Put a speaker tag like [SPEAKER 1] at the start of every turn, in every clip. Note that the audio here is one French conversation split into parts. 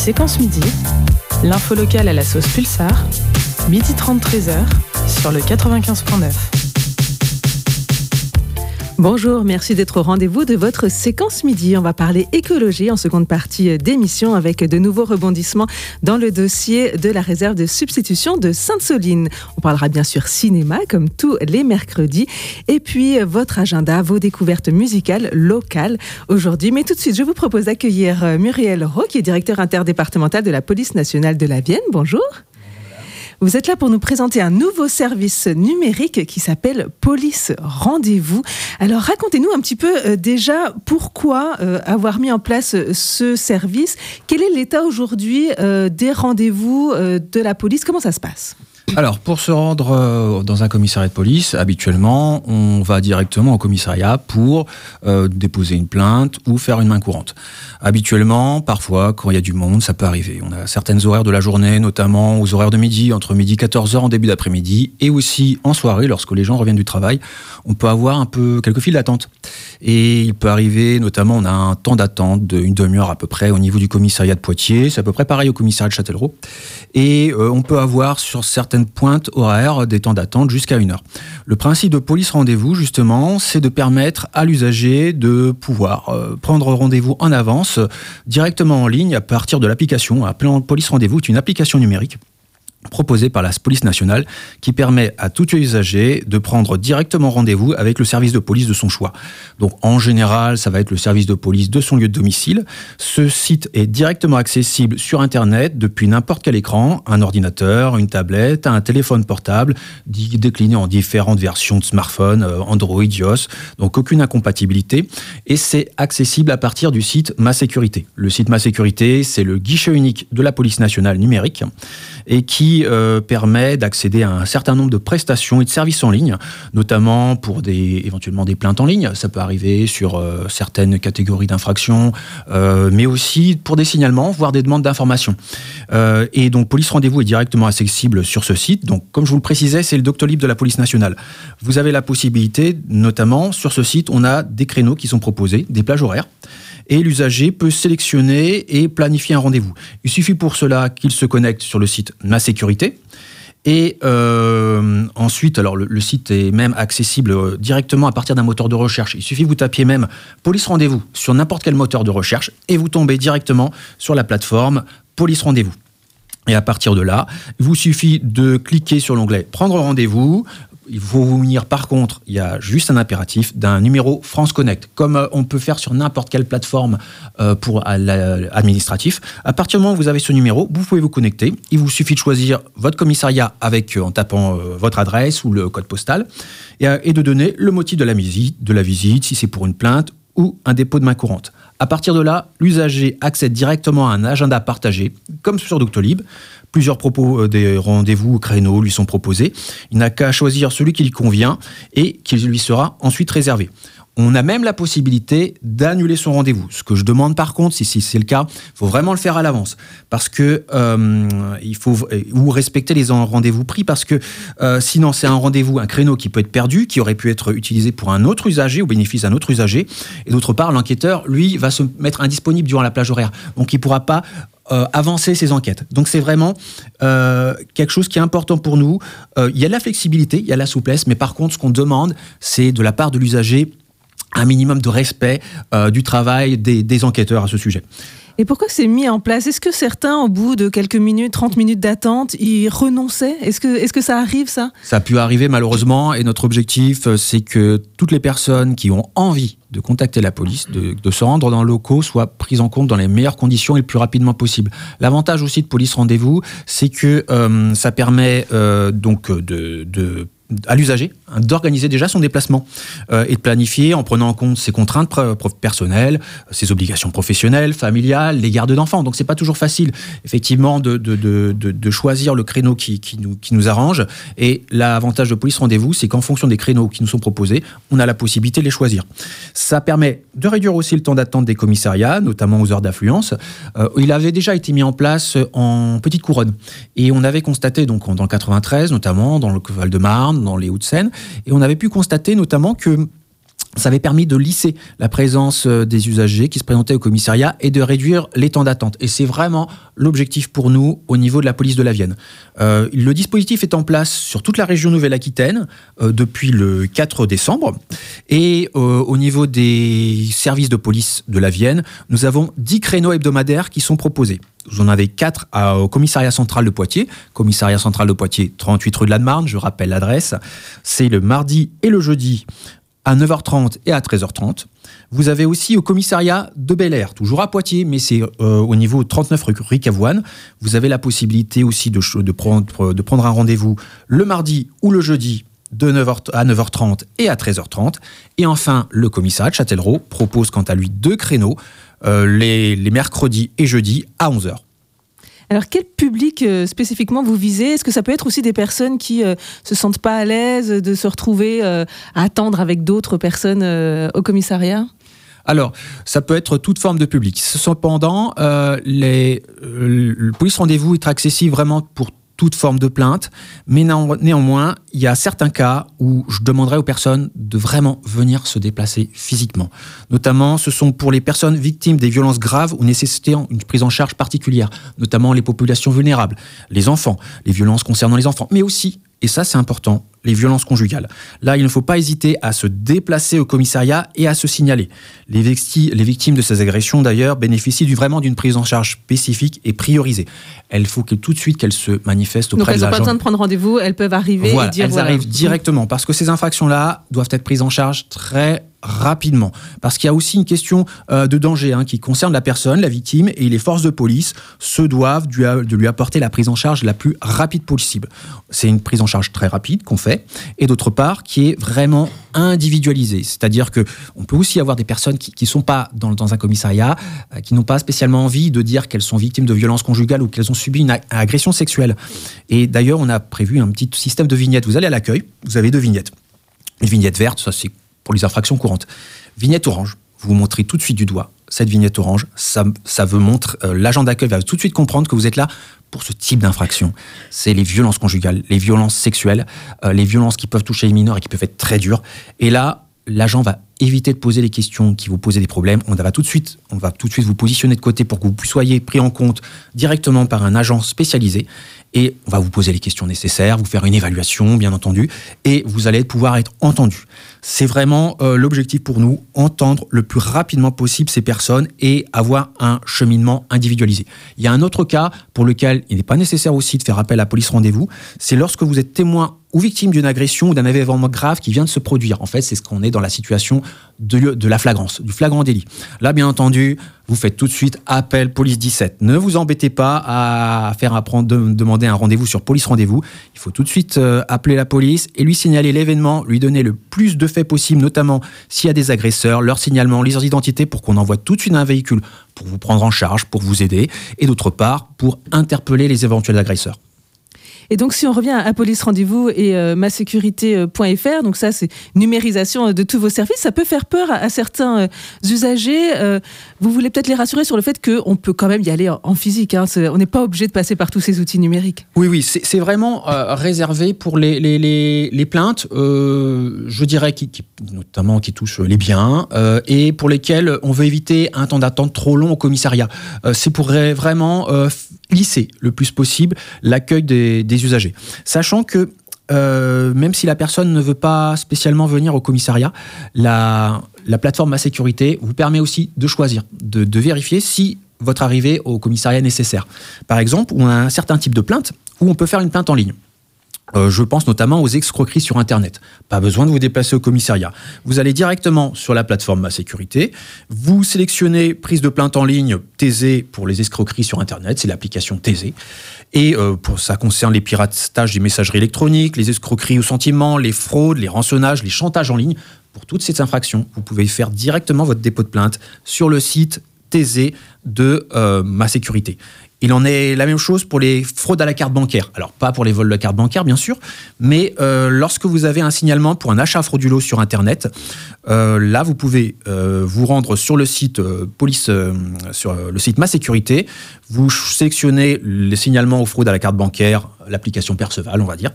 [SPEAKER 1] Séquence midi, l'info locale à la sauce pulsar, midi 30 13h sur le 95.9.
[SPEAKER 2] Bonjour, merci d'être au rendez-vous de votre séquence midi. On va parler écologie en seconde partie d'émission avec de nouveaux rebondissements dans le dossier de la réserve de substitution de Sainte-Soline. On parlera bien sûr cinéma comme tous les mercredis et puis votre agenda, vos découvertes musicales locales aujourd'hui. Mais tout de suite, je vous propose d'accueillir Muriel Roux qui est directeur interdépartemental de la police nationale de la Vienne. Bonjour. Vous êtes là pour nous présenter un nouveau service numérique qui s'appelle Police Rendez-vous. Alors racontez-nous un petit peu euh, déjà pourquoi euh, avoir mis en place euh, ce service. Quel est l'état aujourd'hui des rendez-vous de la police? Comment ça se passe?
[SPEAKER 3] Alors, pour se rendre euh, dans un commissariat de police, habituellement, on va directement au commissariat pour euh, déposer une plainte ou faire une main courante. Habituellement, parfois, quand il y a du monde, ça peut arriver. On a certaines horaires de la journée, notamment aux horaires de midi, entre midi et 14h en début d'après-midi, et aussi en soirée, lorsque les gens reviennent du travail, on peut avoir un peu quelques files d'attente. Et il peut arriver, notamment, on a un temps d'attente d'une demi-heure à peu près au niveau du commissariat de Poitiers, c'est à peu près pareil au commissariat de Châtellerault. Et euh, on peut avoir sur certaines pointe horaire des temps d'attente jusqu'à une heure. Le principe de police rendez-vous, justement, c'est de permettre à l'usager de pouvoir euh, prendre rendez-vous en avance directement en ligne à partir de l'application. Police rendez-vous est une application numérique proposé par la police nationale qui permet à tout usager de prendre directement rendez-vous avec le service de police de son choix. Donc en général, ça va être le service de police de son lieu de domicile. Ce site est directement accessible sur Internet depuis n'importe quel écran, un ordinateur, une tablette, un téléphone portable, décliné en différentes versions de smartphone, euh, Android, iOS, donc aucune incompatibilité. Et c'est accessible à partir du site Ma Sécurité. Le site Ma Sécurité, c'est le guichet unique de la police nationale numérique et qui euh, permet d'accéder à un certain nombre de prestations et de services en ligne, notamment pour éventuellement des plaintes en ligne. Ça peut arriver sur euh, certaines catégories d'infractions, euh, mais aussi pour des signalements, voire des demandes d'informations. et donc, Police Rendez-vous est directement accessible sur ce site. Donc, comme je vous le précisais, c'est le Doctolib de la police nationale. Vous avez la possibilité, notamment sur ce site, on a des créneaux qui sont proposés, des plages horaires et l'usager peut sélectionner et planifier un rendez-vous. Il suffit pour cela qu'il se connecte sur le site Ma Sécurité. Et euh, ensuite, alors le, site est même accessible euh, directement à partir d'un moteur de recherche. Il suffit que vous tapiez même Police Rendez-vous sur n'importe quel moteur de recherche et vous tombez directement sur la plateforme Police Rendez-vous. Et à partir de là, il vous suffit de cliquer sur l'onglet Prendre rendez-vous, il faut vous munir par contre, il y a juste un impératif d'un numéro France Connect, comme euh, on peut faire sur n'importe quelle plateforme euh, pour administratif. À partir du moment où vous avez ce numéro, vous pouvez vous connecter. Il vous suffit de choisir votre commissariat euh, en tapant votre adresse ou le code postal et, de donner le motif de la visite, de la visite, si c'est pour une plainte ou un dépôt de main courante. À partir de là, l'usager accède directement à un agenda partagé, comme sur Doctolib. Plusieurs propos euh, des rendez-vous créneaux lui sont proposés. Il n'a qu'à choisir celui qui lui convient et qui lui sera ensuite réservé. On a même la possibilité d'annuler son rendez-vous. Ce que je demande par contre, si, c'est le cas, il faut vraiment le faire à l'avance. Parce que euh, il faut ou respecter les rendez-vous pris parce que euh, sinon c'est un rendez-vous, un créneau qui peut être perdu, qui aurait pu être utilisé pour un autre usager au bénéfice d'un autre usager. Et d'autre part, l'enquêteur, lui, va se mettre indisponible durant la plage horaire. Donc il ne pourra pas euh, avancer ses enquêtes. Donc c'est vraiment euh, quelque chose qui est important pour nous. Euh, il y a la flexibilité, il y a la souplesse, mais par contre, ce qu'on demande, c'est de la part de l'usager un minimum de respect du travail des enquêteurs à ce sujet.
[SPEAKER 2] Et pourquoi c'est mis en place? Est-ce que certains, au bout de quelques minutes, 30 minutes d'attente, ils renonçaient? Est-ce que, est que ça arrive, ça?
[SPEAKER 3] Ça a pu arriver, malheureusement. Et notre objectif, euh, c'est que toutes les personnes qui ont envie de contacter la police, de, se rendre dans le locaux, soient prises en compte dans les meilleures conditions et le plus rapidement possible. L'avantage aussi de Police Rendez-vous, c'est que euh, ça permet euh, donc de, de à l'usager hein, d'organiser déjà son déplacement euh, et de planifier en prenant en compte ses contraintes personnelles, ses obligations professionnelles, familiales, les gardes d'enfants. Donc c'est pas toujours facile effectivement de, de, de, de choisir le créneau qui, qui, nous, qui nous arrange. Et l'avantage de Police Rendez-vous, c'est qu'en fonction des créneaux qui nous sont proposés, on a la possibilité de les choisir. Ça permet de réduire aussi le temps d'attente des commissariats, notamment aux heures d'affluence. Euh, il avait déjà été mis en place en petite couronne. Et on avait constaté donc dans le 93, notamment dans le Val-de-Marne, dans les Hauts-de-Seine. Et on avait pu constater notamment que ça avait permis de lisser la présence euh, des usagers qui se présentaient au commissariat et de réduire les temps d'attente. Et c'est vraiment l'objectif pour nous au niveau de la police de la Vienne. Euh, le dispositif est en place sur toute la région Nouvelle-Aquitaine euh, depuis le 4 décembre. Et au niveau des services de police de la Vienne, nous avons 10 créneaux hebdomadaires qui sont proposés. Vous en avez 4 au commissariat central de Poitiers. Commissariat central de Poitiers, 38 rue de la Marne, je rappelle l'adresse. C'est le mardi et le jeudi à 9h30 et à 13h30. Vous avez aussi au commissariat de Bel Air, toujours à Poitiers, mais c'est euh, au niveau 39 rue Ricavoine. Vous avez la possibilité aussi de, prendre, un rendez-vous le mardi ou le jeudi de 9h, à 9h30 et à 13h30. Et enfin, le commissariat de Châtellerault propose quant à lui deux créneaux, euh, les, les mercredis et jeudis à 11h.
[SPEAKER 2] Alors, quel public euh, spécifiquement vous visez? Est-ce que ça peut être aussi des personnes qui euh, se sentent pas à l'aise de se retrouver euh, à attendre avec d'autres personnes au commissariat?
[SPEAKER 3] Alors, ça peut être toute forme de public. Cependant, les, le police rendez-vous est accessible vraiment pour toute forme de plainte, mais néanmoins, il y a certains cas où je demanderais aux personnes de vraiment venir se déplacer physiquement. Notamment, ce sont pour les personnes victimes des violences graves ou nécessitant une prise en charge particulière, notamment les populations vulnérables, les enfants, les violences concernant les enfants, mais aussi et ça c'est important, les violences conjugales. Là, il ne faut pas hésiter à se déplacer au commissariat et à se signaler. Les, victimes de ces agressions, d'ailleurs, bénéficient vraiment d'une prise en charge spécifique et priorisée. Il faut que tout de suite qu'elles se manifestent auprès
[SPEAKER 2] Donc
[SPEAKER 3] elles
[SPEAKER 2] n'ont pas besoin de prendre rendez-vous, elles peuvent arriver
[SPEAKER 3] et
[SPEAKER 2] dire
[SPEAKER 3] elles arrivent directement parce que ces infractions-là doivent être prises en charge très rapidement. Parce qu'il y a aussi une question euh, de danger hein, qui concerne la personne, la victime, et les forces de police se doivent de lui apporter la prise en charge la plus rapide possible. C'est une prise en charge très rapide qu'on fait, et d'autre part qui est vraiment individualisée. C'est-à-dire que on peut aussi avoir des personnes qui ne sont pas dans, un commissariat, euh, qui n'ont pas spécialement envie de dire qu'elles sont victimes de violences conjugales ou qu'elles ont subi une agression sexuelle. Et d'ailleurs, on a prévu un petit système de vignettes. Vous allez à l'accueil, vous avez deux vignettes. Une vignette verte, ça c'est pour les infractions courantes. Vignette orange, vous montrez tout de suite du doigt cette vignette orange, ça, ça veut montrer, euh, l'agent d'accueil va tout de suite comprendre que vous êtes là pour ce type d'infraction. C'est les violences conjugales, les violences sexuelles, euh, les violences qui peuvent toucher les mineurs et qui peuvent être très dures. Et là, l'agent va éviter de poser les questions qui vous posent des problèmes. On va tout de suite, on va tout de suite vous positionner de côté pour que vous soyez pris en compte directement par un agent spécialisé. Et on va vous poser les questions nécessaires, vous faire une évaluation, bien entendu, et vous allez pouvoir être entendu. C'est vraiment euh, l'objectif pour nous, entendre le plus rapidement possible ces personnes et avoir un cheminement individualisé. Il y a un autre cas pour lequel il n'est pas nécessaire aussi de faire appel à police rendez-vous, c'est lorsque vous êtes témoin ou victime d'une agression ou d'un événement grave qui vient de se produire. En fait, c'est ce qu'on est dans la situation de, de, la flagrance, du flagrant délit. Là, bien entendu, vous faites tout de suite appel police 17. Ne vous embêtez pas à faire apprendre, de, demander un rendez-vous sur police rendez-vous. Il faut tout de suite euh, appeler la police et lui signaler l'événement, lui donner le plus de faits possible, notamment s'il y a des agresseurs, leur signalement, leurs identités, pour qu'on envoie tout de suite un véhicule pour vous prendre en charge, pour vous aider, et d'autre part, pour interpeller les éventuels agresseurs.
[SPEAKER 2] Et donc, si on revient à Police Rendez-vous et euh, masécurité.fr, donc ça, c'est numérisation euh, de tous vos services, ça peut faire peur à, certains euh, usagers. Vous voulez peut-être les rassurer sur le fait qu'on peut quand même y aller en, physique. Hein, on n'est pas obligé de passer par tous ces outils numériques.
[SPEAKER 3] Oui, oui, c'est vraiment réservé pour les, plaintes, je dirais, qui, notamment qui touchent les biens et pour lesquelles on veut éviter un temps d'attente trop long au commissariat. c'est pour vraiment lisser le plus possible l'accueil des, usagers. Sachant que euh, même si la personne ne veut pas spécialement venir au commissariat, la, la plateforme Ma Sécurité vous permet aussi de choisir, de, vérifier si votre arrivée au commissariat est nécessaire. Par exemple, on a un certain type de plainte où on peut faire une plainte en ligne. Euh, je pense notamment aux escroqueries sur Internet. Pas besoin de vous déplacer au commissariat. Vous allez directement sur la plateforme Ma Sécurité. Vous sélectionnez prise de plainte en ligne Thésée pour les escroqueries sur Internet. C'est l'application Thésée. Et euh, pour, ça concerne les piratages des messageries électroniques, les escroqueries au sentiment, les fraudes, les rançonnages, les chantages en ligne. Pour toutes ces infractions, vous pouvez faire directement votre dépôt de plainte sur le site Thésée de euh, Ma Sécurité. Il en est la même chose pour les fraudes à la carte bancaire. Alors pas pour les vols de carte bancaire bien sûr, mais euh, lorsque vous avez un signalement pour un achat frauduleux sur Internet, euh, là vous pouvez euh, vous rendre sur le site police, sur le site Ma Sécurité, vous sélectionnez les signalements aux fraudes à la carte bancaire, l'application Perceval on va dire,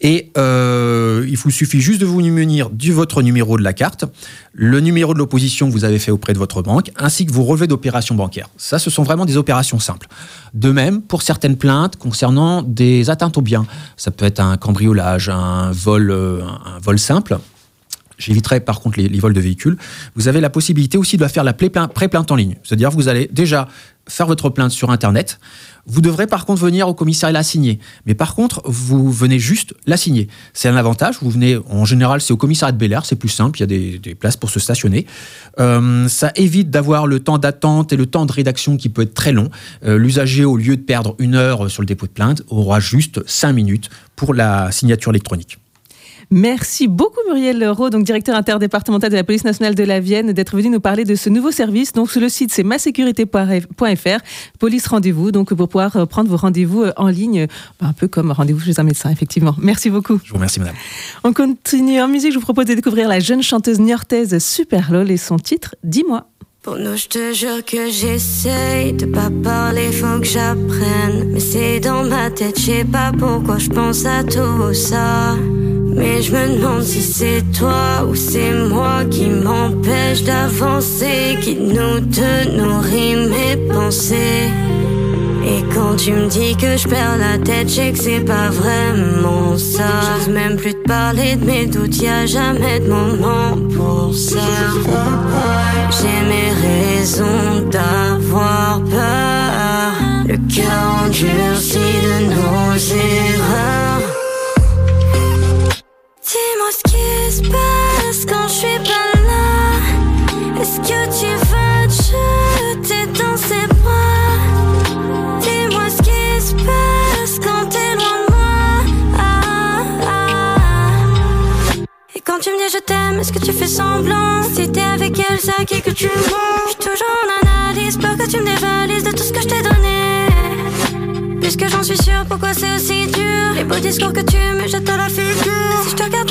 [SPEAKER 3] Et euh, il vous suffit juste de vous munir du votre numéro de la carte, le numéro de l'opposition que vous avez fait auprès de votre banque, ainsi que vos relevés d'opérations bancaires. Ça, ce sont vraiment des opérations simples. De même, pour certaines plaintes concernant des atteintes aux biens, ça peut être un cambriolage, un vol, euh, un vol simple. J'éviterai par contre les, vols de véhicules. Vous avez la possibilité aussi de faire la pré-plainte en ligne. C'est-à-dire vous allez déjà faire votre plainte sur Internet. Vous devrez par contre venir au commissariat la signer. Mais par contre, vous venez juste la signer. C'est un avantage. Vous venez, en général, c'est au commissariat de Bel Air, c'est plus simple, il y a des, places pour se stationner. Euh, ça évite d'avoir le temps d'attente et le temps de rédaction qui peut être très long. Euh, l'usager, au lieu de perdre une heure sur le dépôt de plainte, aura juste cinq minutes pour la signature électronique.
[SPEAKER 2] Merci beaucoup Muriel Rowe, donc directeur interdépartemental de la police nationale de la Vienne, d'être venu nous parler de ce nouveau service. Donc sur le site c'est masécurité.fr, police rendez-vous, donc pour pouvoir euh, prendre vos rendez-vous euh, en ligne, bah, un peu comme rendez-vous chez un médecin effectivement. Merci beaucoup.
[SPEAKER 3] Je vous remercie madame.
[SPEAKER 2] On continue en musique, je vous propose de découvrir la jeune chanteuse niortaise Super Lol et son titre Dis-moi.
[SPEAKER 4] Pour nous, je te jure que j'essaye de pas parler, faut que j'apprenne. Mais c'est dans ma tête, je sais pas pourquoi je pense à tout ça. Mais je me demande si c'est toi ou c'est moi qui m'empêche d'avancer, qui nous deux nourrit mes pensées. Et quand tu me dis que je perds la tête, je que c'est pas vraiment ça. J'ose même plus te parler de mes doutes, y a jamais de moment pour ça. J'ai mes raisons d'avoir peur. Le cœur endurci de nos erreurs. Je t'aime, est-ce que tu fais semblant? Si t'es avec elle, c'est à qui que tu mens? J'suis toujours en analyse, peur que tu me dévalises de tout ce que je t'ai donné. Puisque j'en suis sûre, pourquoi c'est aussi dur? Les beaux discours que tu me jettes à la figure Si je te regarde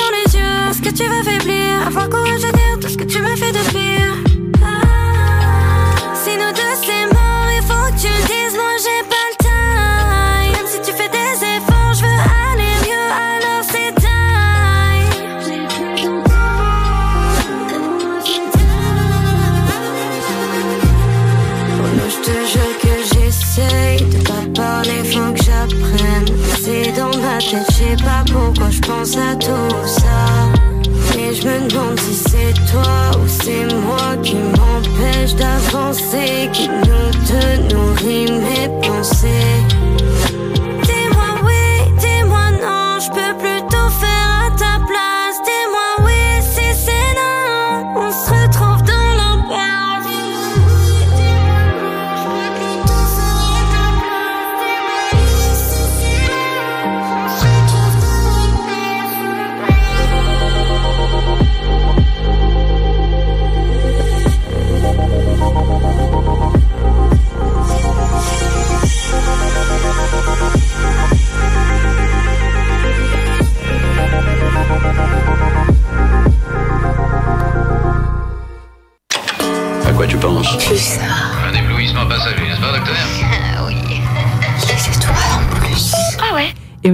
[SPEAKER 4] je sais pas pourquoi je pense à tout ça. Mais je me demande si c'est toi ou c'est moi qui m'empêche d'avancer, qui nous deux nourrit mes pensées.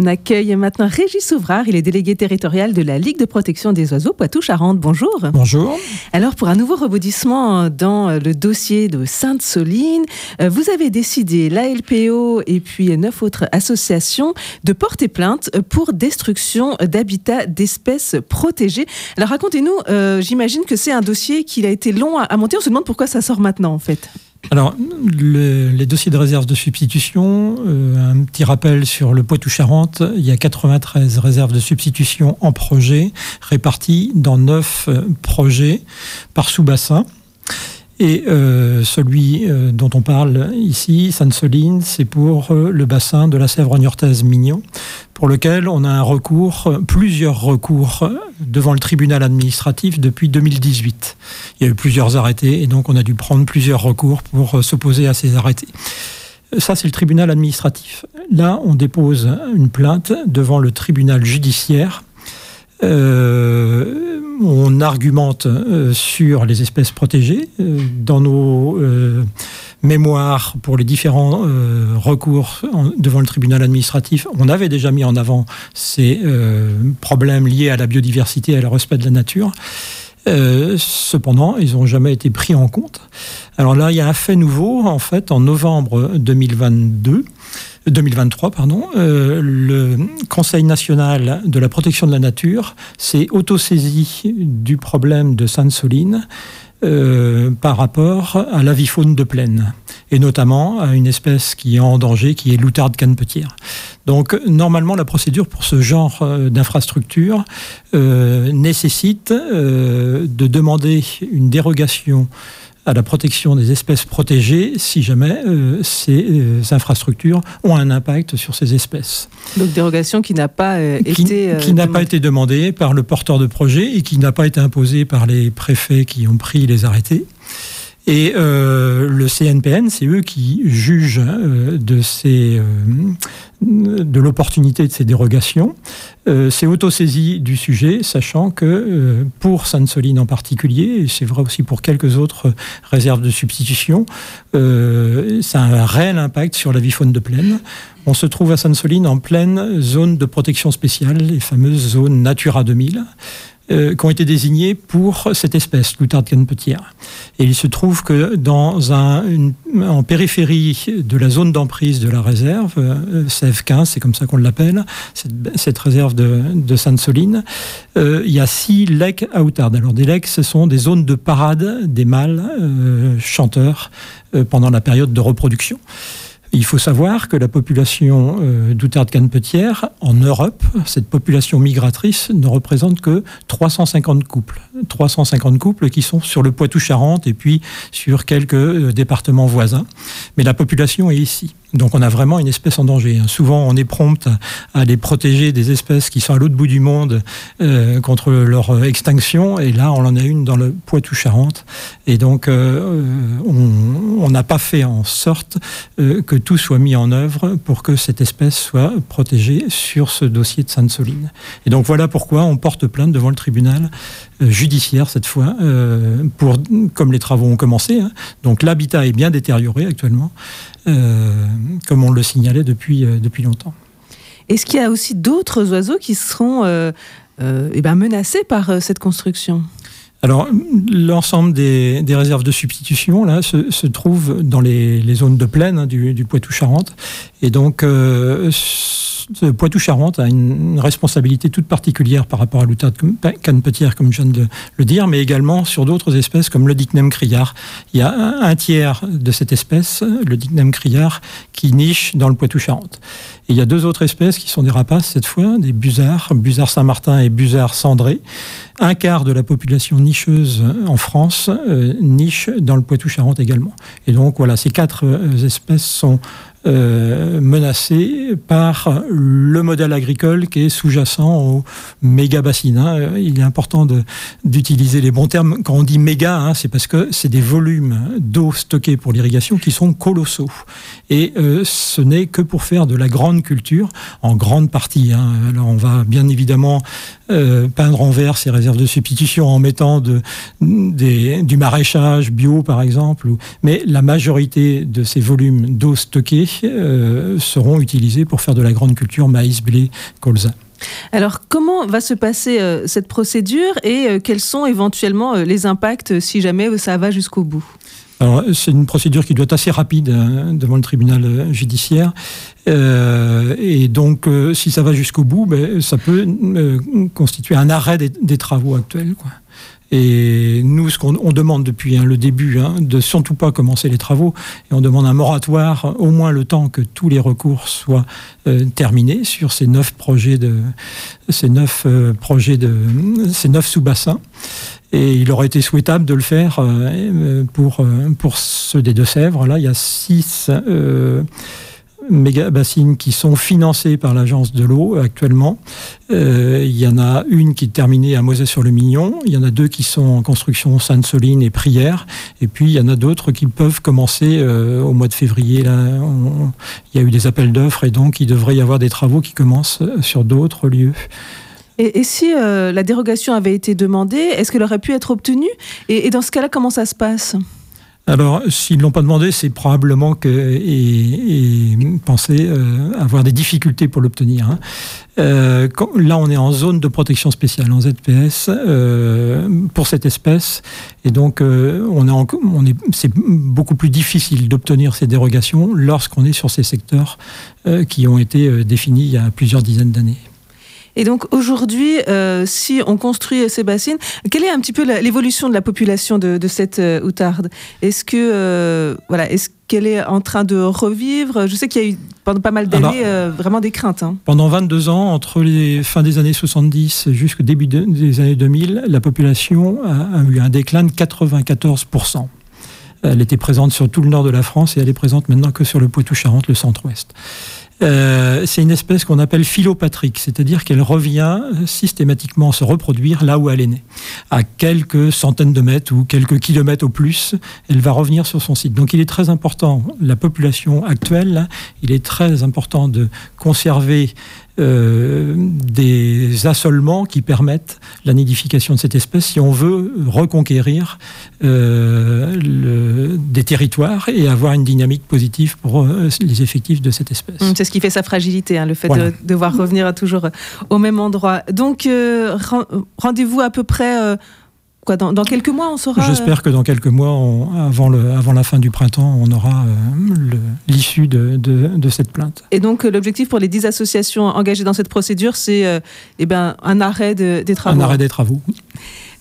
[SPEAKER 2] Accueille maintenant Régis Sauvrard, il est délégué territorial de la Ligue de protection des oiseaux Poitou-Charentes. Bonjour.
[SPEAKER 5] Bonjour.
[SPEAKER 2] Alors pour un nouveau rebondissement dans le dossier de Sainte-Soline, euh, vous avez décidé, la LPO et puis neuf autres associations, de porter plainte pour destruction d'habitats d'espèces protégées. Alors racontez-nous, euh, j'imagine que c'est un dossier qui a été long à, à monter. On se demande pourquoi ça sort maintenant en fait.
[SPEAKER 5] Alors, le- les dossiers de réserve de substitution, euh, un petit rappel sur le Poitou-Charentes, il y a 93 réserves de substitution en projet, réparties dans 9 euh, projets par sous-bassin. Et euh, celui euh, dont on parle ici, Sainte-Soline, c'est pour euh, le bassin de la Sèvre niortaise mignon, pour lequel on a un recours, euh, plusieurs recours euh, devant le tribunal administratif depuis 2018. Il y a eu plusieurs arrêtés et donc on a dû prendre plusieurs recours pour s'opposer à ces arrêtés. Ça, c'est le tribunal administratif. Là, on dépose une plainte devant le tribunal judiciaire. Euh, on argumente euh, sur les espèces protégées. Euh, dans nos euh, mémoire pour les différents recours devant le tribunal administratif, on avait déjà mis en avant ces problèmes liés à la biodiversité et à le respect de la nature. cependant, ils n'ont jamais été pris en compte. Alors là, il y a un fait nouveau, en fait, en novembre 2022, 2023, pardon, euh, le Conseil national de la protection de la nature s'est autosaisi du problème de Sainte-Soline euh, par rapport à l'avifaune de plaine, et notamment à une espèce qui est en danger, qui est l'outarde canepetière. Donc, normalement, la procédure pour ce genre euh, d'infrastructure nécessite de demander une dérogation à la protection des espèces protégées si jamais euh, ces euh, infrastructures ont un impact sur ces espèces.
[SPEAKER 2] Donc dérogation qui n'a pas euh, été
[SPEAKER 5] qui n'a pas été demandée par le porteur de projet et qui n'a pas été imposée par les préfets qui ont pris les arrêtés. Et le CNPN, c'est eux qui jugent de ces de l'opportunité de ces dérogations. Euh, c'est autosaisie du sujet, sachant que euh, pour Sainte-Soline en particulier, et c'est vrai aussi pour quelques autres réserves de substitution, euh, ça a un réel impact sur la vie faune de plaine. On se trouve à Sainte-Soline en pleine zone de protection spéciale, les fameuses zones Natura 2000. Euh, qui ont été désignés pour cette espèce, l'outarde canepetière. Et il se trouve que dans un, en périphérie de la zone d'emprise de la réserve, euh, CF15, c'est comme ça qu'on l'appelle, cette, réserve de, de Sainte-Soline, euh, il y a six lecs à outarde. Alors des lecs, ce sont des zones de parade des mâles chanteurs pendant la période de reproduction. Il faut savoir que la population euh, d'outarde canepetière en Europe, cette population migratrice ne représente que 350 couples. 350 couples qui sont sur le Poitou-Charentes et puis sur quelques euh, départements voisins. Mais la population est ici. Donc on a vraiment une espèce en danger. Hein. Souvent on est prompt à les protéger des espèces qui sont à l'autre bout du monde euh, contre leur extinction. Et là on en a une dans le Poitou-Charentes. Et donc euh, on n'a pas fait en sorte euh, que tout soit mis en œuvre pour que cette espèce soit protégée sur ce dossier de Sainte-Soline. Et donc voilà pourquoi on porte plainte devant le tribunal judiciaire cette fois, pour, comme les travaux ont commencé. Hein. Donc l'habitat est bien détérioré actuellement. Euh, comme on le signalait depuis, euh, depuis longtemps.
[SPEAKER 2] Est-ce qu'il y a aussi d'autres oiseaux qui seront euh, eh ben menacés par cette construction?
[SPEAKER 5] Alors, l'ensemble des, réserves de substitution là, se, trouvent dans les, zones de plaine hein, du, Poitou-Charentes. Et donc, Poitou-Charentes a une, responsabilité toute particulière par rapport à l'outarde canepetière, comme je viens de le dire, mais également sur d'autres espèces comme le dicnem criard. Il y a un, tiers de cette espèce, le dicnem criard, qui niche dans le Poitou-Charentes. Et il y a deux autres espèces qui sont des rapaces cette fois, des busards, busards Saint-Martin et busards cendré. Un quart de la population nicheuse en France euh, niche dans le Poitou-Charentes également. Et donc voilà, ces quatre euh, espèces sont euh, menacé par le modèle agricole qui est sous-jacent au méga bassin. Hein. Il est important d'utiliser les bons termes. Quand on dit méga, hein, c'est parce que c'est des volumes d'eau stockés pour l'irrigation qui sont colossaux. Et euh, ce n'est que pour faire de la grande culture, en grande partie. Hein. Alors on va bien évidemment euh, peindre en vert ces réserves de substitution en mettant du maraîchage bio, par exemple. Mais la majorité de ces volumes d'eau stockés euh, seront utilisés pour faire de la grande culture maïs, blé, colza.
[SPEAKER 2] Alors, comment va se passer euh, cette procédure et euh, quels sont éventuellement les impacts si jamais ça va jusqu'au bout?
[SPEAKER 5] C'est une procédure qui doit être assez rapide hein, devant le tribunal judiciaire. et donc, si ça va jusqu'au bout, ben, ça peut constituer un arrêt des, des travaux actuels. Quoi. Et nous, ce qu'on demande depuis hein, le début, hein, de surtout pas commencer les travaux, et on demande un moratoire au moins le temps que tous les recours soient euh, terminés sur ces neuf projets de ces neuf euh, projets de ces neuf sous-bassins. Et il aurait été souhaitable de le faire euh, pour pour ceux des Deux-Sèvres. Là, il y a six méga bassines qui sont financées par l'agence de l'eau actuellement. Euh, il y en a une qui est terminée à Mosée-sur-le-Mignon. Il y en a deux qui sont en construction Sainte-Soline et Prière. Et puis il y en a d'autres qui peuvent commencer euh, au mois de février. Il y a eu des appels d'offres et donc il devrait y avoir des travaux qui commencent euh, sur d'autres lieux.
[SPEAKER 2] Et, si la dérogation avait été demandée, est-ce qu'elle aurait pu être obtenue? Et dans ce cas-là, comment ça se passe?
[SPEAKER 5] Alors, s'ils ne l'ont pas demandé, c'est probablement qu'ils et, pensaient euh, avoir des difficultés pour l'obtenir. Hein. Euh, là, on est en zone de protection spéciale, en ZPS, euh, pour cette espèce. Et donc, on est, c'est beaucoup plus difficile d'obtenir ces dérogations lorsqu'on est sur ces secteurs qui ont été définis il y a plusieurs dizaines d'années.
[SPEAKER 2] Et donc aujourd'hui, euh, si on construit ces bassines, quelle est un petit peu l'évolution de la population de, cette euh, outarde? Est-ce que euh, voilà, est-ce qu'elle est en train de revivre? Je sais qu'il y a eu pendant pas mal d'années vraiment des craintes. Hein.
[SPEAKER 5] Pendant 22 ans, entre les fins des années 70 jusqu'au début des années 2000, la population a, a eu un déclin de 94 elle était présente sur tout le nord de la France et elle est présente maintenant que sur le Poitou-Charentes, le centre-ouest. Euh, c'est une espèce qu'on appelle philopatrique, c'est-à-dire qu'elle revient systématiquement se reproduire là où elle est née. À quelques centaines de mètres ou quelques kilomètres au plus, elle va revenir sur son site. Donc il est très important, la population actuelle, il est très important de conserver euh, des assolements qui permettent la nidification de cette espèce si on veut reconquérir euh, le, des territoires et avoir une dynamique positive pour euh, les effectifs de cette espèce.
[SPEAKER 2] C'est ce qui fait sa fragilité, hein, le fait de devoir revenir toujours au même endroit. Donc rendez-vous à peu près dans, quelques mois, on saura.
[SPEAKER 5] J'espère que dans quelques mois, avant, le, avant la fin du printemps, on aura euh, l'issue de, de, cette plainte.
[SPEAKER 2] Et donc, euh, l'objectif pour les 10 associations engagées dans cette procédure, c'est euh, eh ben, un arrêt des travaux.
[SPEAKER 5] Un arrêt des travaux.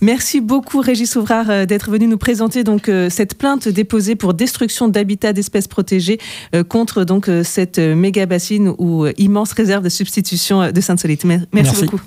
[SPEAKER 2] Merci beaucoup Régis Ouvrard d'être venu nous présenter donc cette plainte déposée pour destruction d'habitats d'espèces protégées contre donc cette méga bassine ou immense réserve de substitution de Sainte-Solite. Merci, Merci, beaucoup.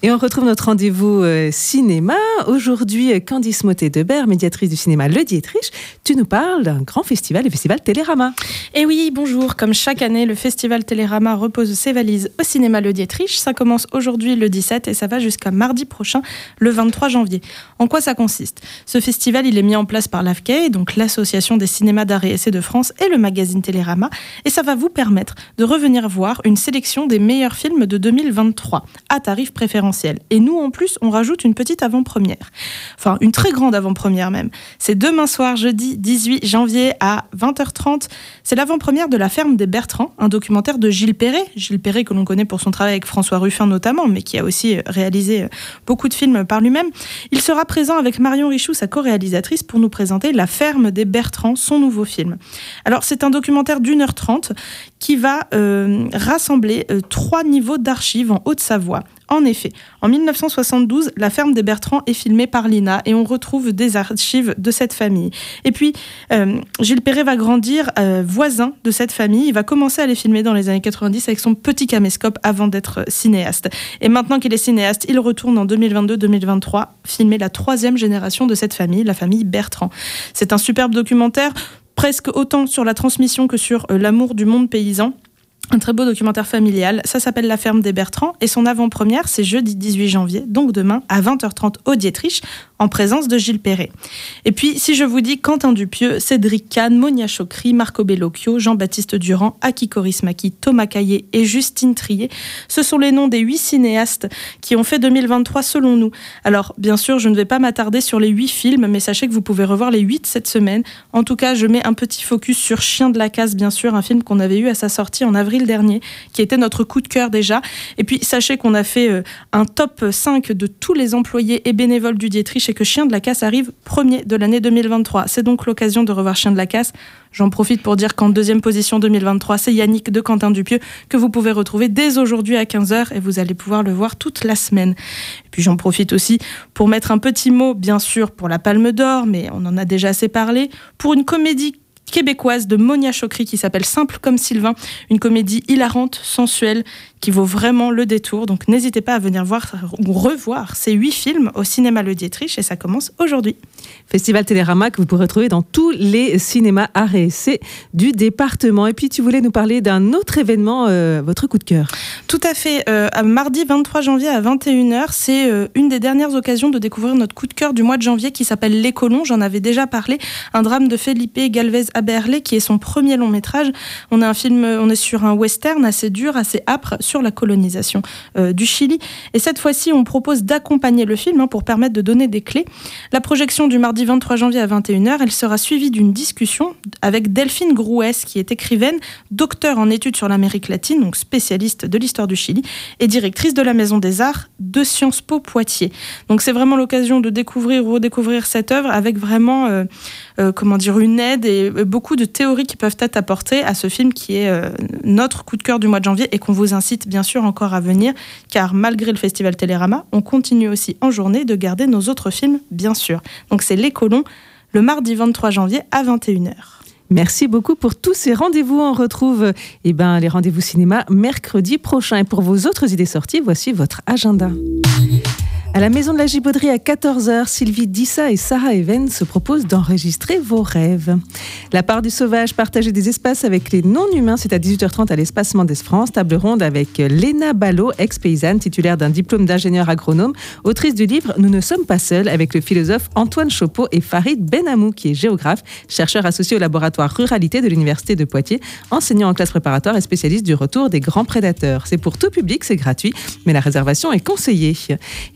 [SPEAKER 2] Et on retrouve notre rendez-vous euh, cinéma. Aujourd'hui, Candice Motet-Debert, médiatrice du cinéma Le Dietrich, tu nous parles d'un grand festival, le festival Télérama.
[SPEAKER 6] Et eh oui, bonjour. Comme chaque année, le festival Télérama repose ses valises au cinéma Le Dietrich. Ça commence aujourd'hui le 17 et ça va jusqu'à mardi prochain, le 23 janvier. En quoi ça consiste? Ce festival, il est mis en place par l'AFCA, donc l'Association des cinémas d'art et essai de France et le magazine Télérama. Et ça va vous permettre de revenir voir une sélection des meilleurs films de 2023 à tarif préférentiel et nous, en plus, on rajoute une petite avant-première. Enfin, une très grande avant-première même. C'est demain soir, jeudi 18 janvier à 20h30. C'est l'avant-première de La ferme des Bertrands, un documentaire de Gilles Perret. Gilles Perret que l'on connaît pour son travail avec François Ruffin notamment, mais qui a aussi euh, réalisé euh, beaucoup de films par lui-même. Il sera présent avec Marion Richoux, sa co-réalisatrice, pour nous présenter La ferme des Bertrands, son nouveau film. Alors, c'est un documentaire d'une heure trente qui va euh, rassembler trois niveaux d'archives en Haute-Savoie. En effet, en 1972, la ferme des Bertrands est filmée par l'INA et on retrouve des archives de cette famille. Et puis, euh, Gilles Perret va grandir euh, voisin de cette famille. Il va commencer à les filmer dans les années 90 avec son petit caméscope avant d'être cinéaste. Et maintenant qu'il est cinéaste, il retourne en 2022-2023 filmer la troisième génération de cette famille, la famille Bertrand. C'est un superbe documentaire presque autant sur la transmission que sur euh, l'amour du monde paysan. Un très beau documentaire familial, ça s'appelle La ferme des Bertrands. Et son avant-première c'est jeudi 18 janvier, donc demain à 20h30 au Dietrich, en présence de Gilles Perret. Et puis si je vous dis Quentin Dupieux, Cédric Kahn, Monia Chokri, Marco Bellocchio, Jean-Baptiste Durand, Aki Korismaki, Thomas Caillé et Justine Trier, ce sont les noms des huit cinéastes qui ont fait 2023 selon nous. Alors bien sûr je ne vais pas m'attarder sur les huit films, mais sachez que vous pouvez revoir les huit cette semaine. En tout cas je mets un petit focus sur Chien de la Casse bien sûr, un film qu'on avait eu à sa sortie en avril dernier, qui était notre coup de cœur déjà. Et puis sachez qu'on a fait euh, un top 5 de tous les employés et bénévoles du Dietrich et que Chien de la Casse arrive premier de l'année 2023. C'est donc l'occasion de revoir Chien de la Casse. J'en profite pour dire qu'en deuxième position 2023, c'est Yannick de Quentin Dupieux que vous pouvez retrouver dès aujourd'hui à 15h et vous allez pouvoir le voir toute la semaine. Et puis j'en profite aussi pour mettre un petit mot, bien sûr, pour la Palme d'Or, mais on en a déjà assez parlé, pour une comédie québécoise de Monia Chokri qui s'appelle Simple comme Sylvain, une comédie hilarante, sensuelle, qui vaut vraiment le détour. Donc n'hésitez pas à venir voir ou revoir ces huit films au cinéma Le Dietrich et ça commence aujourd'hui.
[SPEAKER 2] Festival Télérama que vous pourrez retrouver dans tous les cinémas art et du département. Et puis tu voulais nous parler d'un autre événement, euh, votre coup de cœur.
[SPEAKER 6] Tout à fait. Euh, mardi 23 janvier à 21h, c'est euh, une des dernières occasions de découvrir notre coup de cœur du mois de janvier qui s'appelle Les Colons. J'en avais déjà parlé. Un drame de Felipe Galvez Aberlé qui est son premier long métrage. On, est un film, on est sur un western assez dur, assez âpre sur la colonisation du Chili. Et cette fois-ci, on propose d'accompagner le film hein, pour permettre de donner des clés. La projection du mardi 23 janvier à 21h, elle sera suivie d'une discussion avec Delphine Grouès, qui est écrivaine, docteur en études sur l'Amérique latine, donc spécialiste de l'histoire du Chili, et directrice de la Maison des Arts de Sciences Po Poitiers. Donc c'est vraiment l'occasion de découvrir ou redécouvrir cette œuvre avec vraiment, euh, euh, comment dire, une aide et beaucoup de théories qui peuvent être apportées à ce film qui est euh, notre coup de cœur du mois de janvier et qu'on vous incite bien sûr encore à venir, car malgré le festival Télérama, on continue aussi en journée de garder nos autres films, bien sûr. Donc c'est Les Colons, le mardi 23 janvier à 21h.
[SPEAKER 2] Merci beaucoup pour tous ces rendez-vous. On retrouve eh ben, les rendez-vous cinéma mercredi prochain. Et pour vos autres idées sorties, voici votre agenda. À la Maison de la Gibauderie à 14h, Sylvie Dissa et Sarah Even se proposent d'enregistrer vos rêves. La part du sauvage, partager des espaces avec les non-humains, c'est à 18h30 à l'espace Mendes France. Table ronde avec Léna Ballot, ex-paysanne, titulaire d'un diplôme d'ingénieur agronome, autrice du livre Nous ne sommes pas seuls, avec le philosophe Antoine Chopeau et Farid Benamou, qui est géographe, chercheur associé au laboratoire Ruralité de l'Université de Poitiers, enseignant en classe préparatoire et spécialiste du retour des grands prédateurs. C'est pour tout public, c'est gratuit, mais la réservation est conseillée.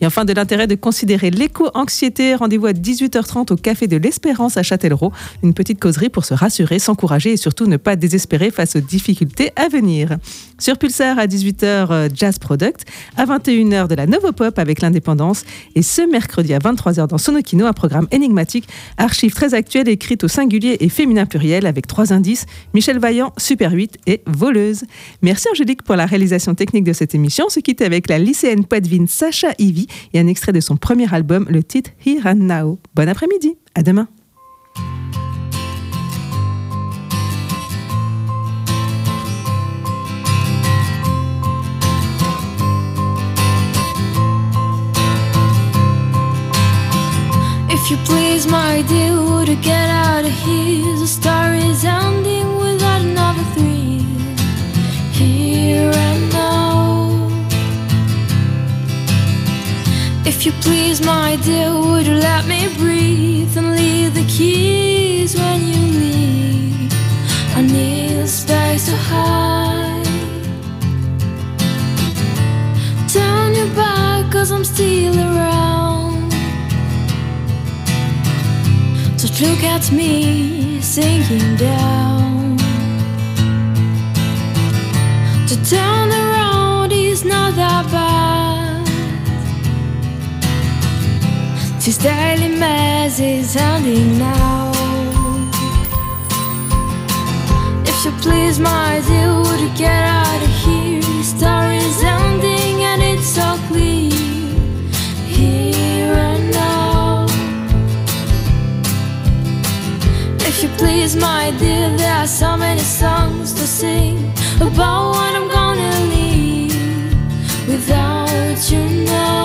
[SPEAKER 2] Et enfin, de l'intérêt de considérer l'éco-anxiété. Rendez-vous à 18h30 au Café de l'Espérance à Châtellerault. Une petite causerie pour se rassurer, s'encourager et surtout ne pas désespérer face aux difficultés à venir. Sur Pulsar à 18h, euh, Jazz Product. À 21h de la Novopop avec l'indépendance. Et ce mercredi à 23h dans Sonokino, un programme énigmatique, archive très actuelle écrite au singulier et féminin pluriel avec trois indices Michel Vaillant, Super 8 et Voleuse. Merci Angélique pour la réalisation technique de cette émission. On se quitte avec la lycéenne poitevine Sacha Ivy et un extrait de son premier album, le titre Here and Now. Bon après-midi, à demain.
[SPEAKER 7] If you please, my dear, would you get out of here? The story is ending without another three. Here If you please, my dear, would you let me breathe and leave the keys when you leave? I need a space to hide. Turn your back, cause I'm still around. Just look at me sinking down. To turn around is not that bad. This daily mess is ending now. If you please, my dear, would you get out of here? The is ending and it's so clear. Here and now. If you please, my dear, there are so many songs to sing about what I'm gonna leave without you now.